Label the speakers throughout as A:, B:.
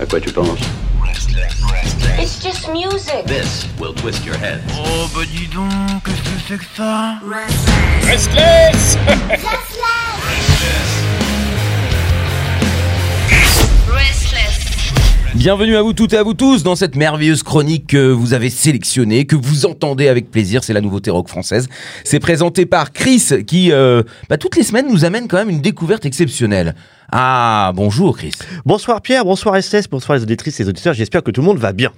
A: À quoi tu penses
B: It's just music.
A: This will twist your head.
C: Oh bah dis donc, qu'est-ce que c'est que ça
B: Restless.
D: Bienvenue à vous toutes et à vous tous dans cette merveilleuse chronique que vous avez sélectionnée, que vous entendez avec plaisir. C'est la nouveauté rock française. C'est présenté par Chris qui, euh, bah, toutes les semaines, nous amène quand même une découverte exceptionnelle. Ah, bonjour Chris.
E: Bonsoir Pierre, bonsoir SS, bonsoir les auditrices et les auditeurs. J'espère que tout le monde va bien.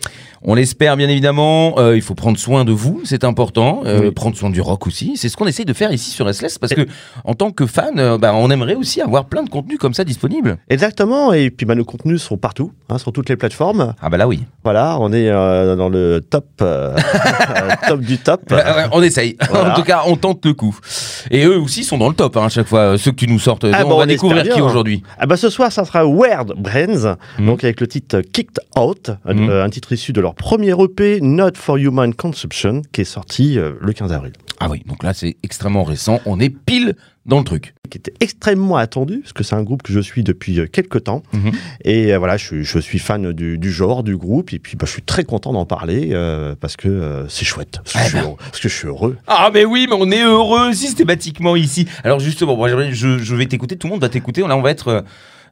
D: On l'espère bien évidemment. Euh, il faut prendre soin de vous, c'est important. Euh,
E: Oui.
D: Prendre soin du rock aussi. C'est ce qu'on essaye de faire ici sur SLS parce que en tant que fan, euh, bah, on aimerait aussi avoir plein de contenus comme ça disponibles.
E: Exactement, et puis bah, nos contenus sont partout, hein, sur toutes les plateformes.
D: Ah bah là oui.
E: Voilà, on est dans le top, top du top.
D: On essaye.
E: Voilà.
D: en tout cas, on tente le coup. Et eux aussi sont dans le top hein, à chaque fois. Ceux que tu nous sortes.
E: Ah
D: on
E: bon,
D: va découvrir qui
E: bien. Ah bah ce soir, ça sera Weird Brains,
D: Mhm.
E: donc avec le titre Kicked Out, un-
D: Mhm.
E: euh, un titre issu de leur premier EP Not for Human Consumption, qui est sorti euh, le 15 avril.
D: Ah oui, donc là c'est extrêmement récent. On est pile dans le truc.
E: Qui était extrêmement attendu, parce que c'est un groupe que je suis depuis euh, quelques temps.
D: Mhm.
E: Et euh, voilà, je, je suis fan du, du genre, du groupe, et puis bah, je suis très content d'en parler, euh, parce que euh, c'est chouette, parce que,
D: Eh
E: je suis
D: ben.
E: heureux, parce que je suis heureux.
D: Ah mais oui, mais on est heureux systématiquement ici. Alors justement, moi, j'aimerais- je, je vais t'écouter, tout le monde va t'écouter. Là, on va être euh,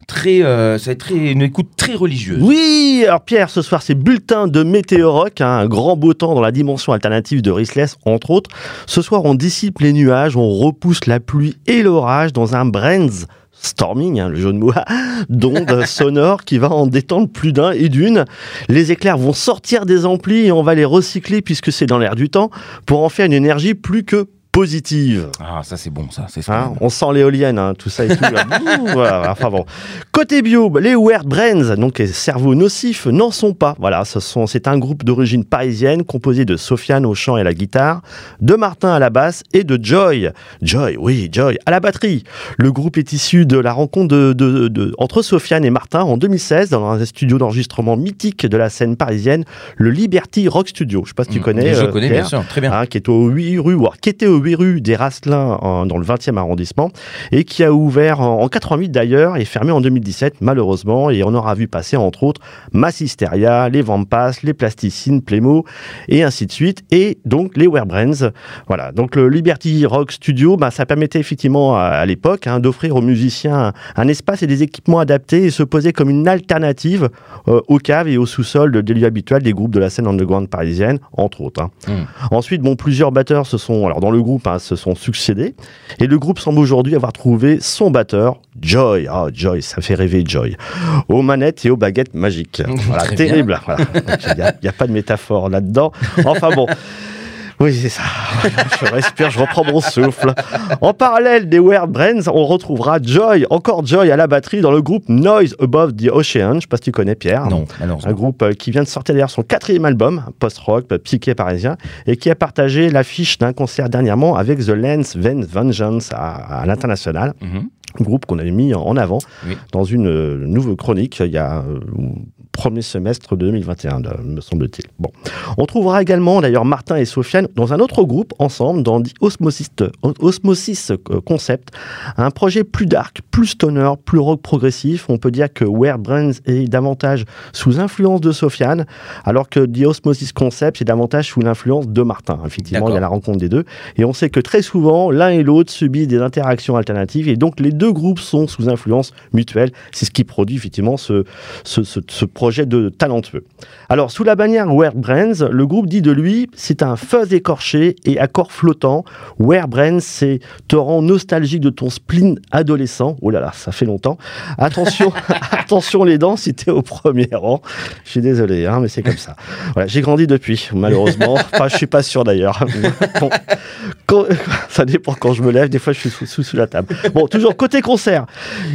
D: très, euh, ça va être très, une écoute très religieuse.
E: Oui, alors Pierre, ce soir c'est bulletin de météo rock, hein, un grand beau temps dans la dimension alternative de Rissless, entre autres. Ce soir on dissipe les nuages, on repousse la pluie et l'orage dans un Brands Storming, hein, le jeu de mots, d'ondes sonores qui va en détendre plus d'un et d'une. Les éclairs vont sortir des amplis et on va les recycler puisque c'est dans l'air du temps pour en faire une énergie plus que positive.
D: Ah, ça c'est bon, ça. C'est ce
E: Hein, on sent l'éolienne, hein, tout ça et tout. voilà, enfin bon. Côté bio, les Weird Brains, donc les cerveaux nocifs, n'en sont pas. Voilà, ce sont, c'est un groupe d'origine parisienne composé de Sofiane au chant et à la guitare, de Martin à la basse et de Joy. Joy, oui, Joy, à la batterie. Le groupe est issu de la rencontre de, de- de- entre Sofiane et Martin en 2016 dans un studio d'enregistrement mythique de la scène parisienne, le Liberty Rock Studio. Je sais pas si tu connais.
D: Je
E: euh,
D: connais bien sûr, très bien.
E: hein, qui est au 8 rue, qui était au 8 rue des Rasselins en- dans le 20e arrondissement et qui a ouvert en, en 88 d'ailleurs et fermé en 2017 malheureusement et on aura vu passer entre autres Massisteria, les Vampas, les Plasticines, Plémo et ainsi de suite et donc les Werebrains. Voilà, donc le Liberty Rock Studio, bah, ça permettait effectivement à, à l'époque hein, d'offrir aux musiciens un, un espace et des équipements adaptés et se poser comme une alternative euh, aux caves et au sous-sol de, des lieux habituels des groupes de la scène underground parisienne, entre autres. hein.
D: Mm.
E: Ensuite, bon, plusieurs batteurs se sont, alors dans le hein, se sont succédés. Et le groupe semble aujourd'hui avoir trouvé son batteur, Joy. Ah, Joy, ça fait rêver Joy. Aux manettes et aux baguettes magiques. Voilà, terrible. Voilà. Il n'y a, pas de métaphore là-dedans. Enfin bon. Oui, c'est ça. Je respire, je reprends mon souffle. En parallèle des Weird Brains, on retrouvera Joy, encore Joy à la batterie dans le groupe Noise Above the Ocean. Je sais pas si tu connais Pierre.
D: Non,
E: Un groupe euh, qui vient de sortir d'ailleurs son quatrième album, post-rock, euh, psyché parisien, et qui a partagé l'affiche d'un concert dernièrement avec The Lens Vengeance à, à l'international.
D: Mhm.
E: Groupe qu'on avait mis en avant
D: Oui.
E: dans une euh, nouvelle chronique il y a euh, premier semestre de 2021, de- me semble-t-il. Bon. On trouvera également d'ailleurs Martin et Sofiane dans un autre groupe ensemble, dans The Osmosis, Osmosis euh, Concept, un projet plus dark, plus stoner, plus rock progressif. On peut dire que Weird Brains est davantage sous influence de Sofiane, alors que The Osmosis Concept est davantage sous l'influence de Martin. Effectivement, il y a la rencontre des deux. Et on sait que très souvent, l'un et l'autre subissent des interactions alternatives, et donc les deux groupes sont sous influence mutuelle. C'est ce qui produit effectivement ce, ce, ce, ce projet de talentueux. Alors, sous la bannière Weird Brains, le groupe dit de lui, c'est un fuzz écorché et accord flottant. Weird Brains, c'est te rend nostalgique de ton spleen adolescent. Oh là là, ça fait longtemps. Attention, attention les dents si t'es au premier rang. Je suis désolé, hein, mais c'est comme ça. Voilà, j'ai grandi depuis, malheureusement. Enfin, je suis pas sûr d'ailleurs. Bon, quand- ça dépend quand je me lève. Des fois, je suis sous, sous, sous la table. Bon, toujours côté concert.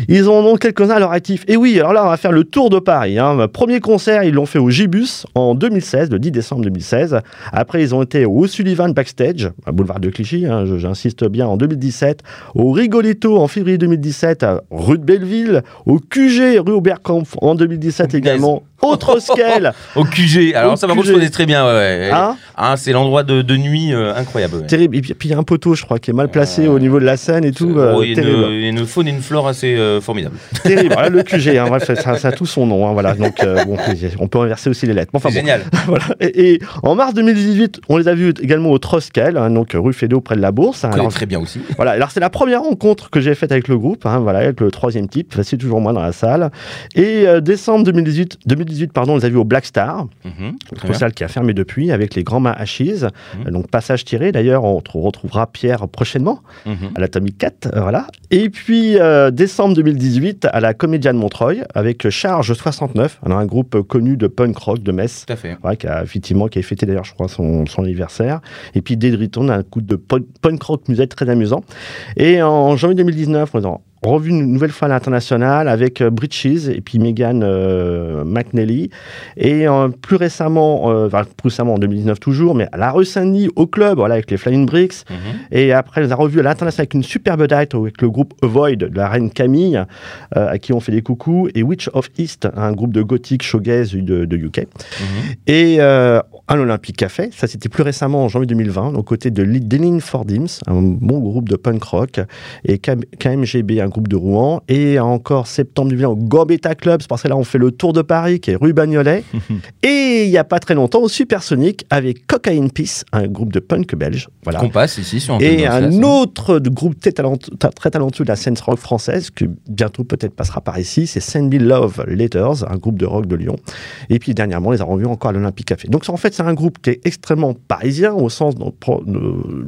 E: Ils en ont quelques-uns à leur actif. Et oui, alors là, on va faire le tour de Paris. Hein. Premier concert, ils l'ont fait au Gibus en 2016, le 10 décembre 2016. Après, ils ont été au Sullivan Backstage, à boulevard de Clichy, hein, j'insiste bien, en 2017. Au Rigoletto en février 2017, à rue de Belleville. Au QG, rue Oberkampf en 2017 également. Autre scale.
D: Au QG. Alors
E: Au
D: ça, par contre,
E: QG.
D: je connais très bien. Ouais, ouais.
E: Hein?
D: Ah, c'est l'endroit de, de nuit euh, incroyable. ouais.
E: Terrible. Et puis, il y a un poteau, je crois, qui est mal placé au niveau de la scène et tout. euh,
D: Oh, il y a une, faune et une flore assez euh, formidables.
E: Terrible. Voilà, le QG, hein, bref, ça, ça a tout son nom. hein, voilà. Donc, bon, on peut inverser aussi les lettres. Bon, Enfin,
D: c'est
E: bon.
D: génial.
E: Voilà. Et, et en mars 2018, on les a vus également au Troskel, hein, donc rue Fédot près de la Bourse. hein. Alors,
D: très bien aussi.
E: voilà. Alors c'est la première rencontre que j'ai faite avec le groupe, voilà, avec le troisième type. C'est toujours moi dans la salle. Et décembre 2018, 2018, pardon, on les a vus au Black Star,
D: bien.
E: salle qui a fermé depuis, avec les grands mains Ashes.
D: Mhm.
E: Donc passage tiré. D'ailleurs, on tr- retrouvera Pierre prochainement
D: Mhm.
E: à l'Atomic 4, euh, voilà. Et puis euh, décembre 2018 à la Comédia de Montreuil avec Charge 69, alors un groupe connu de punk rock de Metz.
D: Tout à fait.
E: Ouais, qui a effectivement qui a fêté d'ailleurs je crois son, son anniversaire et puis Dédriton un coup de punk, rock musette très amusant et en janvier 2019 on a revu une nouvelle fois à l'international avec euh, Britches et puis Megan euh, McNally et euh, plus récemment euh, enfin, plus récemment en 2019 toujours mais à la rue Saint-Denis au club voilà avec les Flying Bricks
D: Mhm.
E: et après, on les a revus à l'international avec une superbe date avec le groupe Avoid de la reine Camille, euh, à qui on fait des coucous, et Witch of East, un groupe de gothique shoegaze de, de UK.
D: Mhm.
E: Et un Olympique Café, ça c'était plus récemment en janvier 2020, aux côtés de Deline for Dims, un bon groupe de punk rock, et KMGB, un groupe de Rouen, et encore septembre 2020 au Gambetta Club, c'est parce que là on fait le tour de Paris, qui est rue Bagnolet, et il n'y a pas très longtemps au Supersonic avec Cocaine Peace, un groupe de punk belge. Voilà.
D: Qu'on passe ici sur
E: Et un autre groupe très, talent- ta- très talentueux de la scène rock française, que bientôt peut-être passera par ici, c'est Send Me Love Letters, un groupe de rock de Lyon. Et puis dernièrement, on les a revus encore à l'Olympique Café. Donc en fait, c'est un groupe qui est extrêmement parisien au sens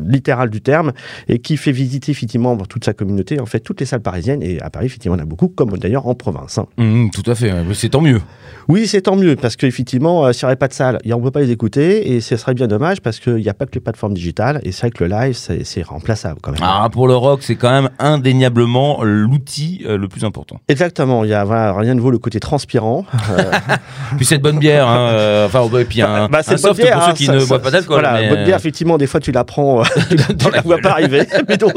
E: littéral du terme et qui fait visiter effectivement toute sa communauté, en fait toutes les salles parisiennes. Et à Paris, effectivement, on a beaucoup, comme d'ailleurs en province. hein.
D: Mhm, tout à fait. C'est tant mieux.
E: Oui, c'est tant mieux, parce qu'effectivement, euh, s'il n'y aurait pas de salle, on ne peut pas les écouter, et ce serait bien dommage, parce qu'il n'y a pas que les plateformes digitales, et c'est vrai que le live, c'est remplaçable quand même.
D: Ah, pour le rock, c'est quand même indéniablement l'outil euh, le plus important.
E: Exactement, il y a voilà, rien ne vaut le côté transpirant. Euh,
D: Puis cette bonne bière, hein, euh, enfin, et puis un,
E: bah,
D: un
E: cette
D: soft
E: bière,
D: pour ceux
E: hein,
D: qui
E: ça-
D: ne
E: ça-
D: boivent pas d'alcool.
E: Voilà,
D: mais,
E: bonne bière, effectivement, des fois tu la prends, tu la, tu la vois pas arriver. mais donc,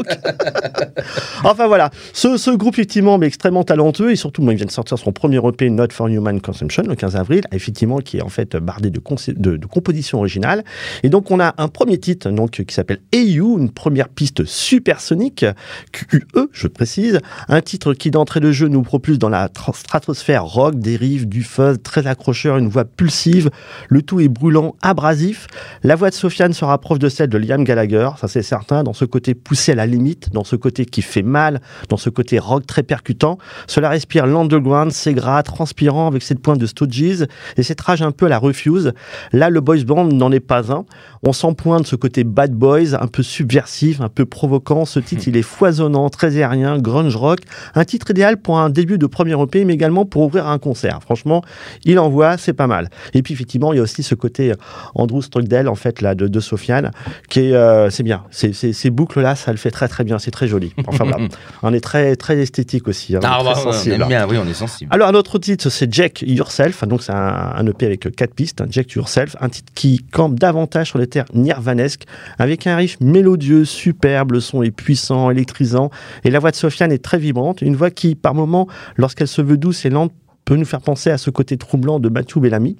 E: enfin voilà, ce, ce groupe effectivement, mais extrêmement talentueux et surtout, moi, il vient de sortir son premier EP Not for Human Consumption le 15 avril, effectivement, qui est en fait bardé de, compositions originales. Et donc, on a un premier titre donc qui s'appelle EU, une première piste supersonique, QE, je précise, un titre qui d'entrée de jeu nous propulse dans la tra- stratosphère rock, dérive du fuzz très accrocheur, une voix pulsive, le tout est brûlant, abrasif. La voix de Sofiane se rapproche de celle de Liam Gallagher, ça c'est certain, dans ce côté poussé à la limite, dans ce côté qui fait mal, dans ce rock très percutant. Cela respire l'underground, c'est gras, transpirant avec cette pointe de Stooges et cette rage un peu à la Refuse. Là, le boys band n'en est pas un. On sent point de ce côté bad boys, un peu subversif, un peu provoquant. Ce titre, il est foisonnant, très aérien, grunge rock. Un titre idéal pour un début de premier EP, mais également pour ouvrir un concert. Franchement, il envoie, c'est pas mal. Et puis, effectivement, il y a aussi ce côté euh, Andrew Stockdale, en fait, là, de, de Sofiane, qui est, euh, c'est bien. Ces boucles-là, ça le fait très, très bien. C'est très joli. Enfin, voilà. On est très, très esthétique aussi. hein,
D: Ah,
E: très
D: bah, on
E: sensible.
D: aime bien, oui, on est sensible.
E: Alors, un autre titre, c'est Jack Yourself. Donc, c'est un, un EP avec quatre pistes. hein, Jack Yourself. Un titre qui campe davantage sur les terres nirvanesques, avec un riff mélodieux, superbe. Le son est puissant, électrisant. Et la voix de Sofiane est très vibrante. Une voix qui, par moments, lorsqu'elle se veut douce et lente, peut nous faire penser à ce côté troublant de Mathieu Bellamy.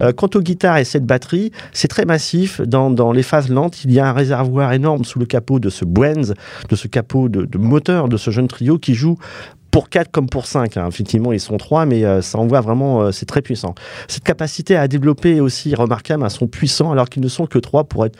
E: Euh, quant aux guitares et cette batterie, c'est très massif. Dans, dans les phases lentes, il y a un réservoir énorme sous le capot de ce Bwenz, de ce capot de, de moteur de ce jeune trio qui joue pour 4 comme pour 5. hein. Effectivement, ils sont 3, mais euh, ça envoie vraiment, euh, c'est très puissant. Cette capacité à développer est aussi remarquable un son puissant alors qu'ils ne sont que 3 pour être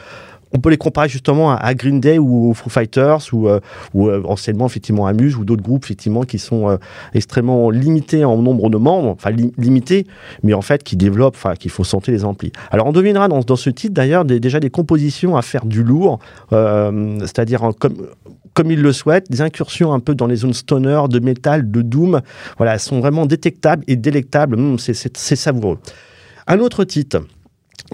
E: on peut les comparer justement à, Green Day ou aux Foo Fighters ou, euh, ou euh, anciennement effectivement à Muse ou d'autres groupes effectivement qui sont euh, extrêmement limités en nombre de membres, enfin limités, mais en fait qui développent, enfin qu'il faut sentir les amplis. Alors on devinera dans, ce titre d'ailleurs déjà des compositions à faire du lourd, c'est-à-dire comme comme il le souhaite, des incursions un peu dans les zones stoner, de métal, de doom. Voilà, elles sont vraiment détectables et délectables. Hum, c'est savoureux. Un autre titre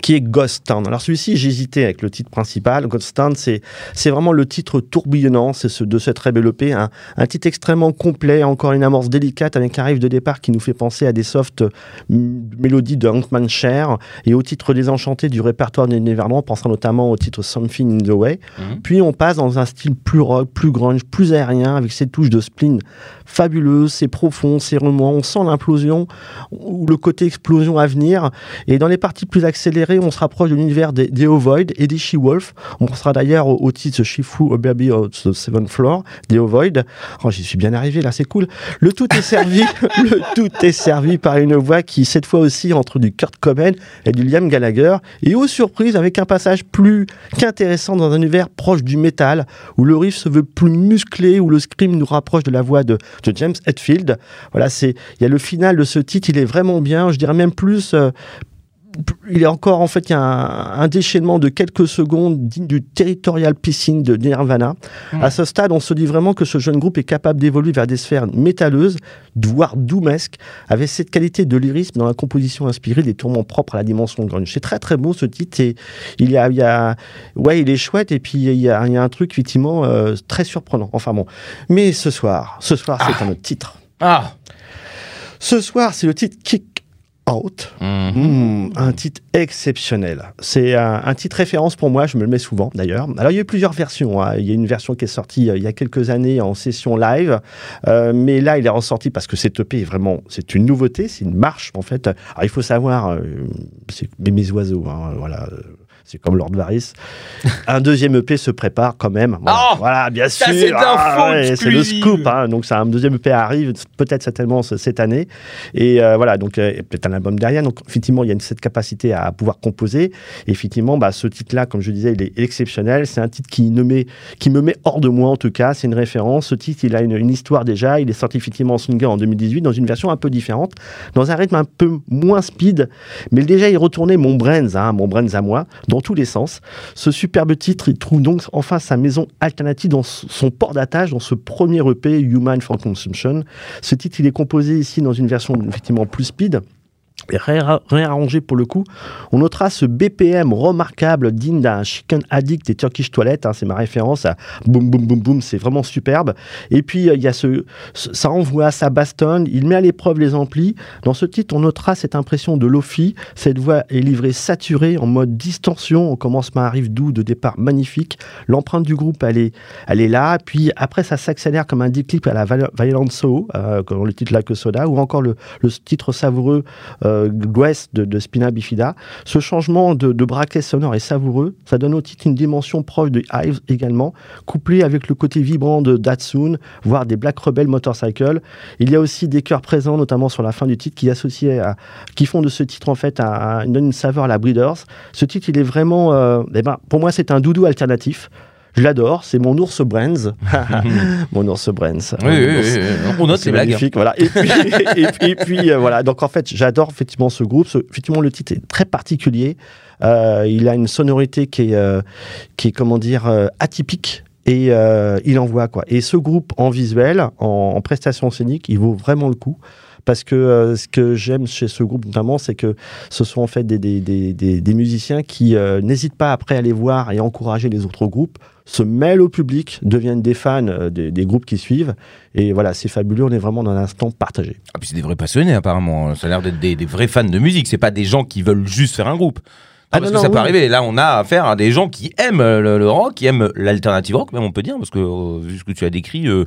E: qui est Ghost Town. Alors celui-ci, j'hésitais avec le titre principal. Ghost Town, c'est, c'est vraiment le titre tourbillonnant c'est ce, de cette EP. Un, un, titre extrêmement complet, encore une amorce délicate avec un riff de départ qui nous fait penser à des soft mélodies de Hankman Cher et au titre désenchanté du répertoire des Neverland, pensant notamment au titre Something in the Way. Mhm. Puis on passe dans un style plus rock, plus grunge, plus aérien, avec ses touches de spleen fabuleuses, c'est profond, c'est remuant. On sent l'implosion ou le côté explosion à venir. Et dans les parties plus accélérées, on se rapproche de l'univers des, des Ovoid et des She-Wolf. On sera d'ailleurs au, titre Shifu Baby of the Seventh Floor, des Ovoid. Oh, j'y suis bien arrivé, là, c'est cool. Le tout est servi, le tout est servi par une voix qui, cette fois aussi, entre du Kurt Cobain et du Liam Gallagher. Et aux surprises, avec un passage plus qu'intéressant dans un univers proche du métal, où le riff se veut plus musclé, où le scream nous rapproche de la voix de, James Hetfield. Voilà, c'est, il y a le final de ce titre, il est vraiment bien. Je dirais même plus, euh, il est encore en fait il y a un, déchaînement de quelques secondes digne du territorial pissing de Nirvana. Hmm. À ce stade, on se dit vraiment que ce jeune groupe est capable d'évoluer vers des sphères métalleuses, voire doumesques, avec cette qualité de lyrisme dans la composition inspirée des tourments propres à la dimension grunge. C'est très très beau ce titre et il y a, il y a ouais, il est chouette et puis il y a, il y a un truc effectivement euh, très surprenant. Enfin bon, mais ce soir, ce soir c'est ah. un autre titre.
D: Ah.
E: Ce soir, c'est le titre Kick Out. Hmm, un titre exceptionnel. C'est un, titre référence pour moi, je me le mets souvent d'ailleurs. Alors il y a eu plusieurs versions. Hein. Il y a une version qui est sortie euh, il y a quelques années en session live, euh, mais là il est ressorti parce que cette EP est vraiment, c'est une nouveauté, c'est une marche en fait. Alors il faut savoir, euh, c'est mes oiseaux, hein, voilà c'est comme Lord Varys. un deuxième EP se prépare quand même. Voilà,
D: oh
E: bien sûr.
D: Ah,
E: c'est le scoop. Hein. Donc, un deuxième EP arrive peut-être certainement cette année. Et euh, voilà, donc euh, peut-être un album derrière. Donc, effectivement, il y a cette capacité à pouvoir composer. Et effectivement, bah, ce titre-là, comme je disais, il est exceptionnel. C'est un titre qui, ne met, qui me met hors de moi, en tout cas. C'est une référence. Ce titre, il a une, histoire déjà. Il est sorti effectivement en single en 2018 dans une version un peu différente, dans un rythme un peu moins speed. Mais déjà, il retournait mon Brains, hein, mon Brains à moi dans tous les sens. Ce superbe titre, il trouve donc enfin sa maison alternative dans son port d'attache, dans ce premier EP Human for Consumption. Ce titre, il est composé ici dans une version effectivement plus speed réarrangé pour le coup. On notera ce BPM remarquable digne d'un chicken addict des Turkish Toilettes. Hein, c'est ma référence à boum boum boum boum. C'est vraiment superbe. Et puis il y a ce, ça envoie, ça bastonne. Il met à l'épreuve les amplis. Dans ce titre, on notera cette impression de lofi. Cette voix est livrée saturée en mode distorsion. On commence par un riff doux de départ magnifique. L'empreinte du groupe, elle est, elle est là. Puis après, ça s'accélère comme un deep clip à la Violent Soul, euh, comme le titre Like Soda, ou encore le, le titre savoureux euh, de, Spina Bifida. Ce changement de, braquet sonore est savoureux. Ça donne au titre une dimension proche de Hives également, couplé avec le côté vibrant de Datsun, voire des Black Rebel Motorcycle. Il y a aussi des chœurs présents, notamment sur la fin du titre, qui, à, qui font de ce titre en fait un, une saveur à la Breeders. Ce titre, il est vraiment, euh, eh ben, pour moi, c'est un doudou alternatif. Je l'adore, c'est mon ours Brands. mon ours Brands.
D: Oui, oui, oui, on note, c'est
E: magnifique. Voilà. Et puis, et puis, euh, voilà. Donc en fait, j'adore effectivement ce groupe. effectivement, le titre est très particulier. Euh, il a une sonorité qui est, euh, qui est comment dire, atypique et il envoie quoi. Et ce groupe en visuel, en, en prestation scénique, il vaut vraiment le coup parce que ce que j'aime chez ce groupe notamment, c'est que ce sont en fait des, des, des, des musiciens qui n'hésitent pas après à aller voir et encourager les autres groupes se mêlent au public, deviennent des fans euh, des, groupes qui suivent. Et voilà, c'est fabuleux, on est vraiment dans un instant partagé.
D: Ah, puis c'est des vrais passionnés apparemment, ça a l'air d'être des, vrais fans de musique, c'est pas des gens qui veulent juste faire un groupe. Ah, parce que ça peut arriver. Là, on a affaire à des gens qui aiment le, rock, qui aiment l'alternative rock, même on peut dire, parce que euh, vu ce que tu as décrit, euh,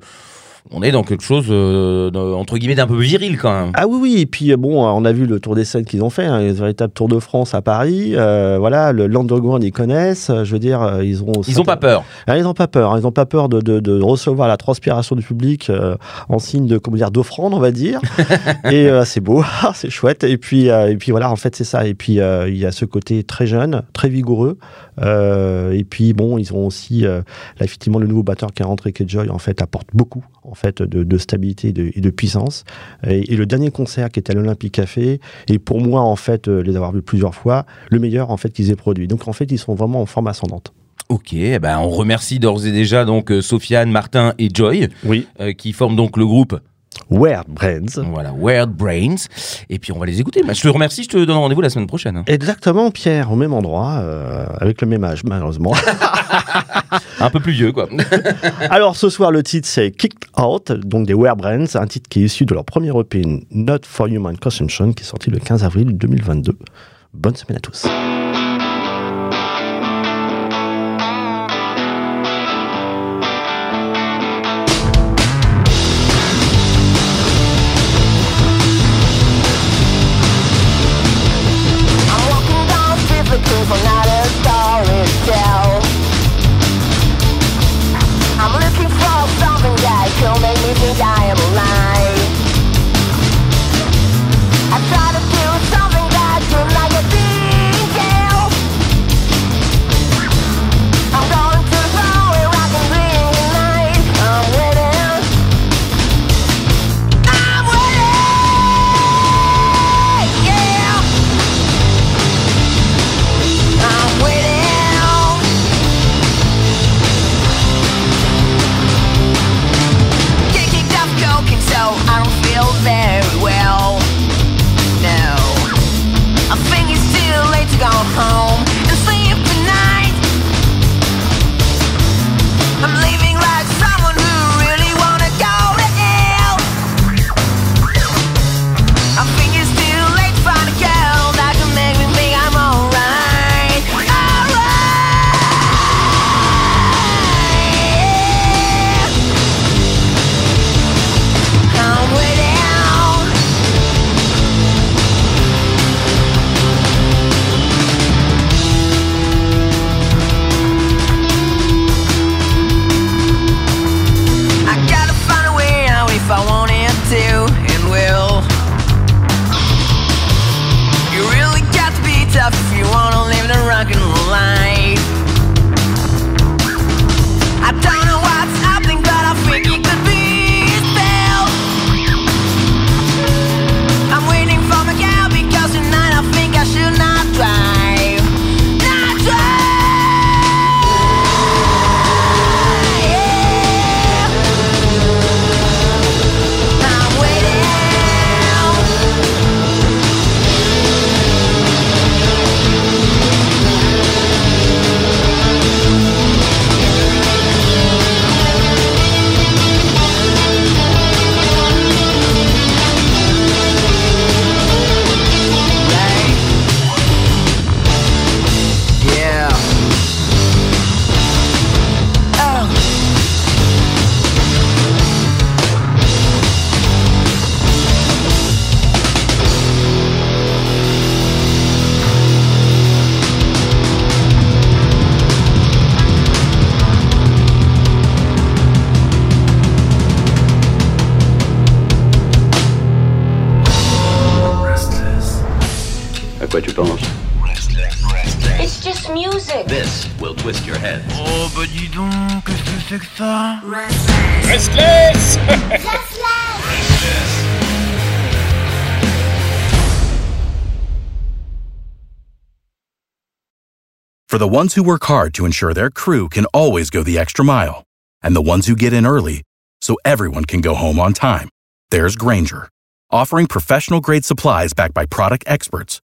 D: on est dans quelque chose euh, de- entre guillemets d'un peu viril quand même.
F: Ah oui, oui, et puis euh, bon, on a vu le tour des scènes qu'ils ont fait, hein, un véritable tour de France à Paris. euh, voilà, le l'underground, ils connaissent. Je veux dire, ils ont.
D: Ils ont pas peur.
F: Ah, ils n'ont pas peur. Ils n'ont pas peur de, de- de recevoir la transpiration du public euh, en signe de comment dire d'offrande, on va dire. et c'est beau, Ah, c'est chouette. Et puis et puis voilà, en fait c'est ça. Et puis il y a ce côté très jeune, très vigoureux. Et puis bon, ils ont aussi là effectivement le nouveau batteur qui est rentré, qui est Joy, en fait apporte beaucoup en fait de, de stabilité et de, et de puissance. Et, et le dernier concert qui était à l'Olympique Café, et pour moi en fait euh, les avoir vus plusieurs fois, le meilleur en fait qu'ils aient produit. Donc en fait ils sont vraiment en forme ascendante.
D: Ok, eh ben on remercie d'ores et déjà donc euh, Sofiane, Martin et Joy
F: Oui.
D: euh, qui forment donc le groupe
F: Weird Brains.
D: voilà Weird Brains et puis on va les écouter. Bah, je te remercie, je te donne rendez-vous la semaine prochaine. hein.
F: Exactement, Pierre, au même endroit, euh, avec le même âge, malheureusement.
D: Un peu plus vieux quoi.
F: Alors, ce soir, le titre, c'est Kicked Out, donc des Wear Brands, un titre qui est issu de leur premier EP, Not for Human Consumption, qui est sorti le 15 avril 2022. Bonne semaine à tous.
A: À quoi tu
B: It's just music.
A: This will twist your head.
G: Oh bah dis donc, qu'est-ce que c'est que ça?
H: For the ones who work hard to ensure their crew can always go the extra mile, and the ones who get in early so everyone can go home on time, there's Granger, offering professional grade supplies backed by product experts